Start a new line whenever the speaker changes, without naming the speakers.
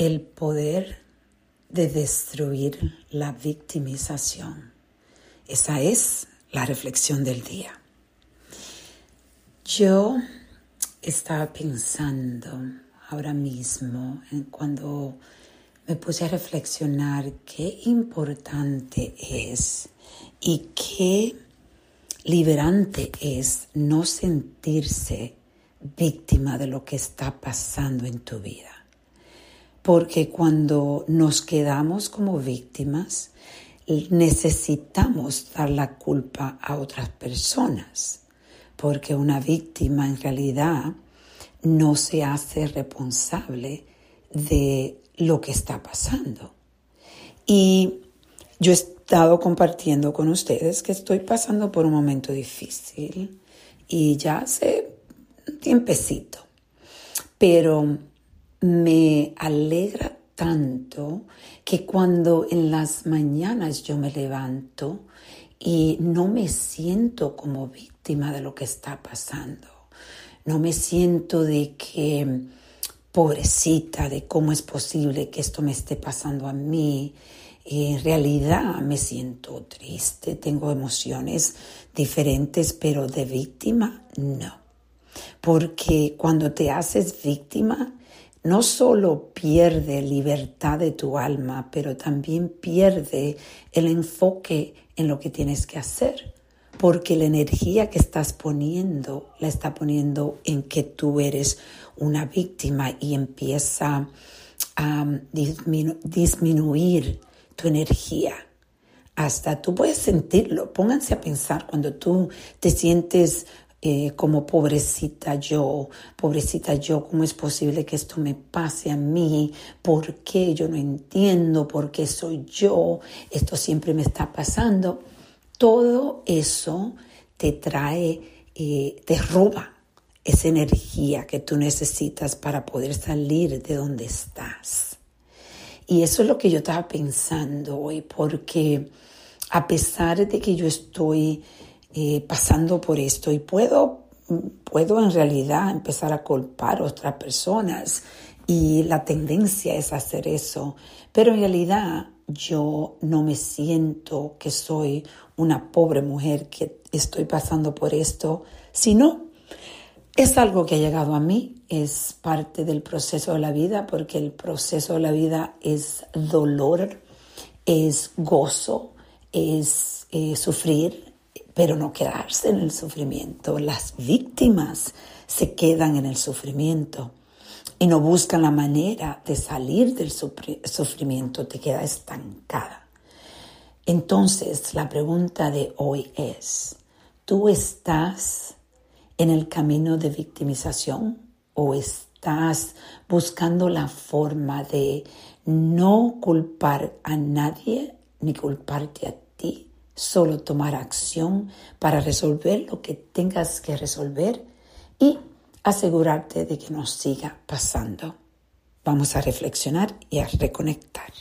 el poder de destruir la victimización. Esa es la reflexión del día. Yo estaba pensando ahora mismo en cuando me puse a reflexionar qué importante es y qué liberante es no sentirse víctima de lo que está pasando en tu vida. Porque cuando nos quedamos como víctimas, necesitamos dar la culpa a otras personas. Porque una víctima en realidad no se hace responsable de lo que está pasando. Y yo he estado compartiendo con ustedes que estoy pasando por un momento difícil y ya hace un tiempecito, pero me alegra tanto que cuando en las mañanas yo me levanto y no me siento como víctima de lo que está pasando, no me siento de que pobrecita, de cómo es posible que esto me esté pasando a mí. En realidad me siento triste, tengo emociones diferentes, pero de víctima no. Porque cuando te haces víctima, no solo pierde libertad de tu alma, pero también pierde el enfoque en lo que tienes que hacer porque la energía que estás poniendo la está poniendo en que tú eres una víctima y empieza a disminuir tu energía. Hasta tú puedes sentirlo. Pónganse a pensar cuando tú te sientes eh, como pobrecita yo, pobrecita yo, ¿cómo es posible que esto me pase a mí? ¿Por qué yo no entiendo? ¿Por qué soy yo? Esto siempre me está pasando todo eso te trae, eh, te roba esa energía que tú necesitas para poder salir de donde estás. Y eso es lo que yo estaba pensando hoy, porque a pesar de que yo estoy eh, pasando por esto. Y puedo, puedo en realidad empezar a culpar a otras personas. Y la tendencia es hacer eso, pero en realidad yo no me siento que soy una pobre mujer que estoy pasando por esto, sino es algo que ha llegado a mí, es parte del proceso de la vida, porque el proceso de la vida es dolor, es gozo, es eh, sufrir, pero no quedarse en el sufrimiento. Las víctimas se quedan en el sufrimiento y no buscan la manera de salir del sufrimiento, te queda estancada. Entonces, la pregunta de hoy es, ¿tú estás en el camino de victimización o estás buscando la forma de no culpar a nadie ni culparte a ti, solo tomar acción para resolver lo que tengas que resolver y asegurarte de que no siga pasando. Vamos a reflexionar y a reconectar.